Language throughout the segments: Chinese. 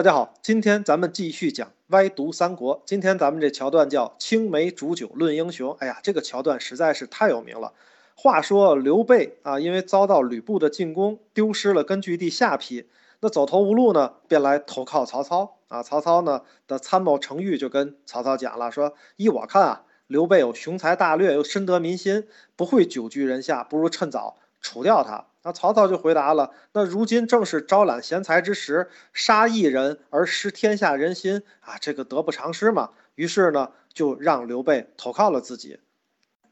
大家好，今天咱们继续讲歪读三国。今天咱们这桥段叫青梅煮酒论英雄。哎呀，这个桥段实在是太有名了。话说刘备啊，因为遭到吕布的进攻，丢失了根据地下邳，那走投无路呢，便来投靠曹操啊。曹操呢的参谋程昱就跟曹操讲了，说依我看啊，刘备有雄才大略，又深得民心，不会久居人下，不如趁早除掉他。那曹操就回答了：“那如今正是招揽贤才之时，杀一人而失天下人心啊，这个得不偿失嘛。”于是呢，就让刘备投靠了自己。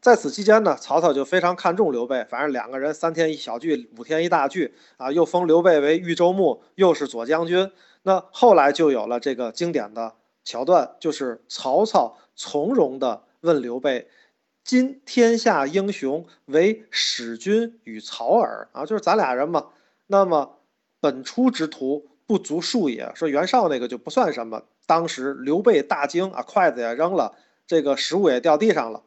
在此期间呢，曹操就非常看重刘备，反正两个人三天一小聚，五天一大聚啊，又封刘备为豫州牧，又是左将军。那后来就有了这个经典的桥段，就是曹操从容地问刘备。今天下英雄为使君与曹耳啊，就是咱俩人嘛。那么本初之徒不足数也。说袁绍那个就不算什么。当时刘备大惊啊，筷子也扔了，这个食物也掉地上了。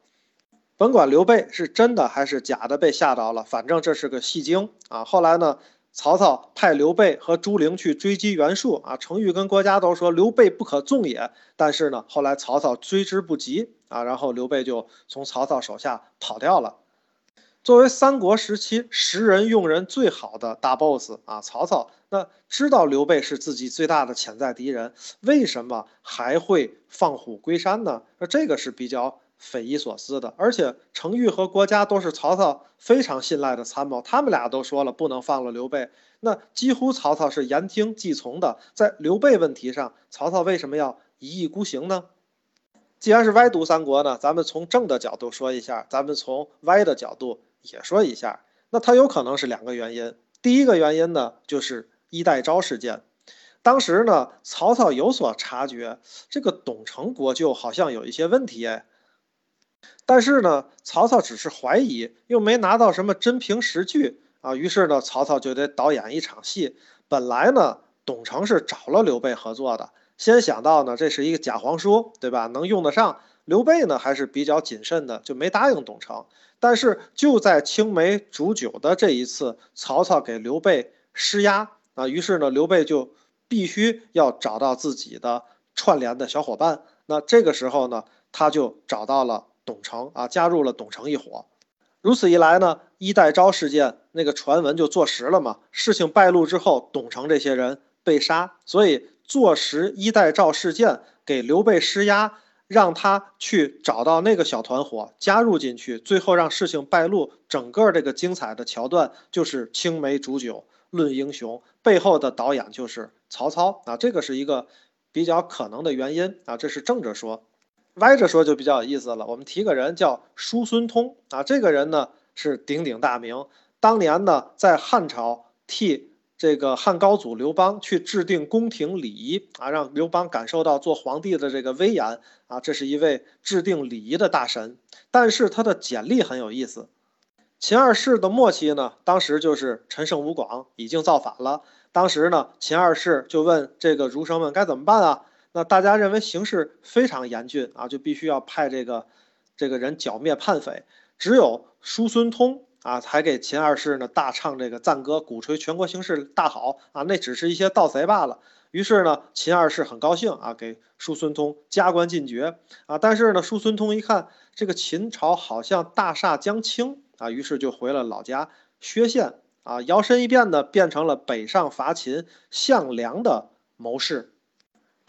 甭管刘备是真的还是假的被吓着了，反正这是个戏精啊。后来呢？曹操派刘备和朱灵去追击袁术啊，程昱跟郭嘉都说刘备不可纵也。但是呢，后来曹操追之不及啊，然后刘备就从曹操手下跑掉了。作为三国时期识人用人最好的大 boss 啊，曹操那知道刘备是自己最大的潜在敌人，为什么还会放虎归山呢？那这个是比较。匪夷所思的，而且程昱和郭嘉都是曹操非常信赖的参谋，他们俩都说了不能放了刘备，那几乎曹操是言听计从的。在刘备问题上，曹操为什么要一意孤行呢？既然是歪读三国呢，咱们从正的角度说一下，咱们从歪的角度也说一下。那他有可能是两个原因，第一个原因呢，就是衣带诏事件。当时呢，曹操有所察觉，这个董承国舅好像有一些问题哎。但是呢，曹操只是怀疑，又没拿到什么真凭实据啊。于是呢，曹操就得导演一场戏。本来呢，董承是找了刘备合作的，先想到呢，这是一个假皇叔，对吧？能用得上。刘备呢，还是比较谨慎的，就没答应董承。但是就在青梅煮酒的这一次，曹操给刘备施压啊。于是呢，刘备就必须要找到自己的串联的小伙伴。那这个时候呢，他就找到了。董承啊，加入了董承一伙，如此一来呢，衣带诏事件那个传闻就坐实了嘛。事情败露之后，董承这些人被杀，所以坐实衣带诏事件，给刘备施压，让他去找到那个小团伙加入进去，最后让事情败露。整个这个精彩的桥段就是青梅煮酒论英雄，背后的导演就是曹操啊，这个是一个比较可能的原因啊，这是正着说。歪着说就比较有意思了。我们提个人叫叔孙通啊，这个人呢是鼎鼎大名。当年呢在汉朝替这个汉高祖刘邦去制定宫廷礼仪啊，让刘邦感受到做皇帝的这个威严啊。这是一位制定礼仪的大神。但是他的简历很有意思。秦二世的末期呢，当时就是陈胜吴广已经造反了。当时呢，秦二世就问这个儒生们该怎么办啊？那大家认为形势非常严峻啊，就必须要派这个这个人剿灭叛匪。只有叔孙通啊，才给秦二世呢大唱这个赞歌，鼓吹全国形势大好啊。那只是一些盗贼罢了。于是呢，秦二世很高兴啊，给叔孙通加官进爵啊。但是呢，叔孙通一看这个秦朝好像大厦将倾啊，于是就回了老家薛县啊，摇身一变的变成了北上伐秦项梁的谋士。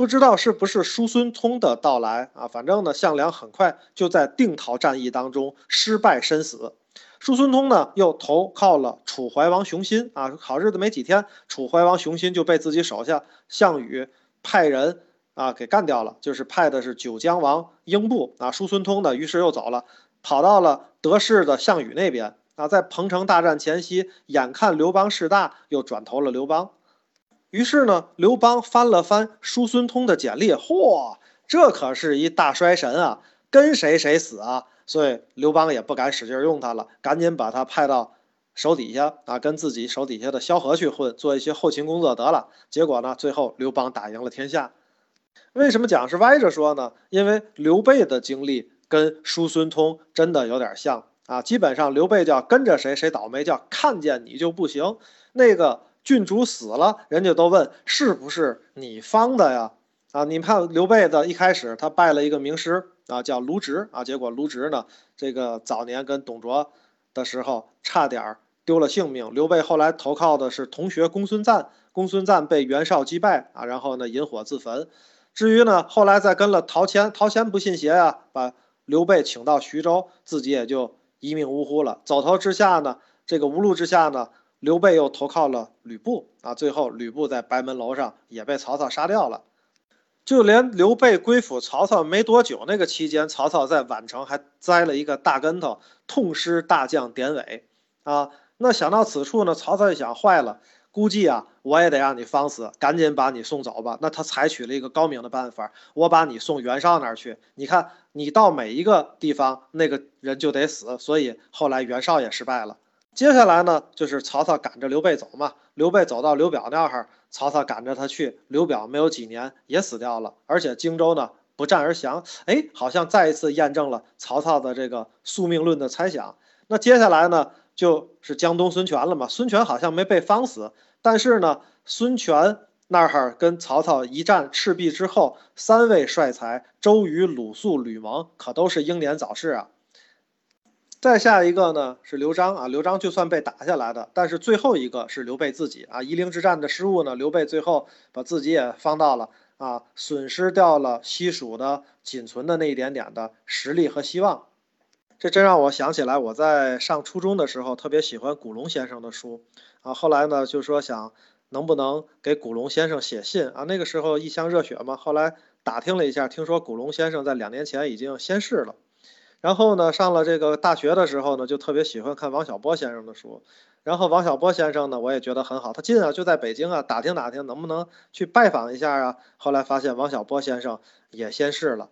不知道是不是叔孙通的到来啊？反正呢，项梁很快就在定陶战役当中失败身死。叔孙通呢，又投靠了楚怀王熊心啊。好日子没几天，楚怀王熊心就被自己手下项羽派人啊给干掉了，就是派的是九江王英布啊。叔孙通呢，于是又走了，跑到了得势的项羽那边啊。在彭城大战前夕，眼看刘邦势大，又转投了刘邦。于是呢，刘邦翻了翻叔孙通的简历，嚯，这可是一大衰神啊，跟谁谁死啊！所以刘邦也不敢使劲用他了，赶紧把他派到手底下啊，跟自己手底下的萧何去混，做一些后勤工作得了。结果呢，最后刘邦打赢了天下。为什么讲是歪着说呢？因为刘备的经历跟叔孙通真的有点像啊，基本上刘备叫跟着谁谁倒霉，叫看见你就不行。那个。郡主死了，人家都问是不是你方的呀？啊，你看刘备的一开始他拜了一个名师啊，叫卢植啊，结果卢植呢，这个早年跟董卓的时候差点丢了性命。刘备后来投靠的是同学公孙瓒，公孙瓒被袁绍击败啊，然后呢引火自焚。至于呢，后来再跟了陶谦，陶谦不信邪啊，把刘备请到徐州，自己也就一命呜呼了。走投之下呢，这个无路之下呢，刘备又投靠了吕布啊，最后吕布在白门楼上也被曹操杀掉了。就连刘备归附曹操没多久，那个期间，曹操在宛城还栽了一个大跟头，痛失大将典韦啊。那想到此处呢，曹操一想，坏了，估计啊，我也得让你方死，赶紧把你送走吧。那他采取了一个高明的办法，我把你送袁绍那儿去。你看，你到每一个地方，那个人就得死，所以后来袁绍也失败了。接下来呢，就是曹操赶着刘备走嘛。刘备走到刘表那儿，曹操赶着他去。刘表没有几年也死掉了，而且荆州呢不战而降。哎，好像再一次验证了曹操的这个宿命论的猜想。那接下来呢，就是江东孙权了嘛。孙权好像没被方死，但是呢，孙权那儿跟曹操一战赤壁之后，三位帅才周瑜、鲁肃、吕蒙可都是英年早逝啊。再下一个呢是刘璋啊，刘璋就算被打下来的，但是最后一个是刘备自己啊。夷陵之战的失误呢，刘备最后把自己也放到了啊，损失掉了西蜀的仅存的那一点点的实力和希望。这真让我想起来，我在上初中的时候特别喜欢古龙先生的书啊。后来呢就说想能不能给古龙先生写信啊。那个时候一腔热血嘛。后来打听了一下，听说古龙先生在两年前已经仙逝了。然后呢，上了这个大学的时候呢，就特别喜欢看王小波先生的书。然后王小波先生呢，我也觉得很好，他近啊，就在北京啊，打听打听能不能去拜访一下啊。后来发现王小波先生也仙逝了。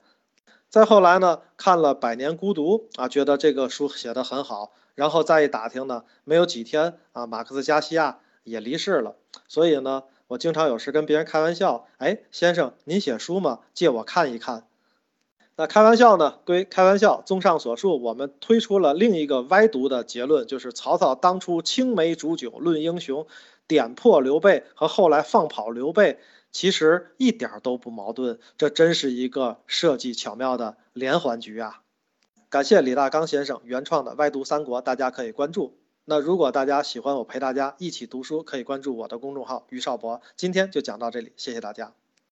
再后来呢，看了《百年孤独》啊，觉得这个书写得很好。然后再一打听呢，没有几天啊，马克思加西亚也离世了。所以呢，我经常有时跟别人开玩笑，哎，先生您写书吗？借我看一看。那开玩笑呢归开玩笑，综上所述，我们推出了另一个歪读的结论，就是曹操当初青梅煮酒论英雄，点破刘备和后来放跑刘备，其实一点都不矛盾，这真是一个设计巧妙的连环局啊！感谢李大刚先生原创的歪读三国，大家可以关注。那如果大家喜欢我陪大家一起读书，可以关注我的公众号于少博。今天就讲到这里，谢谢大家。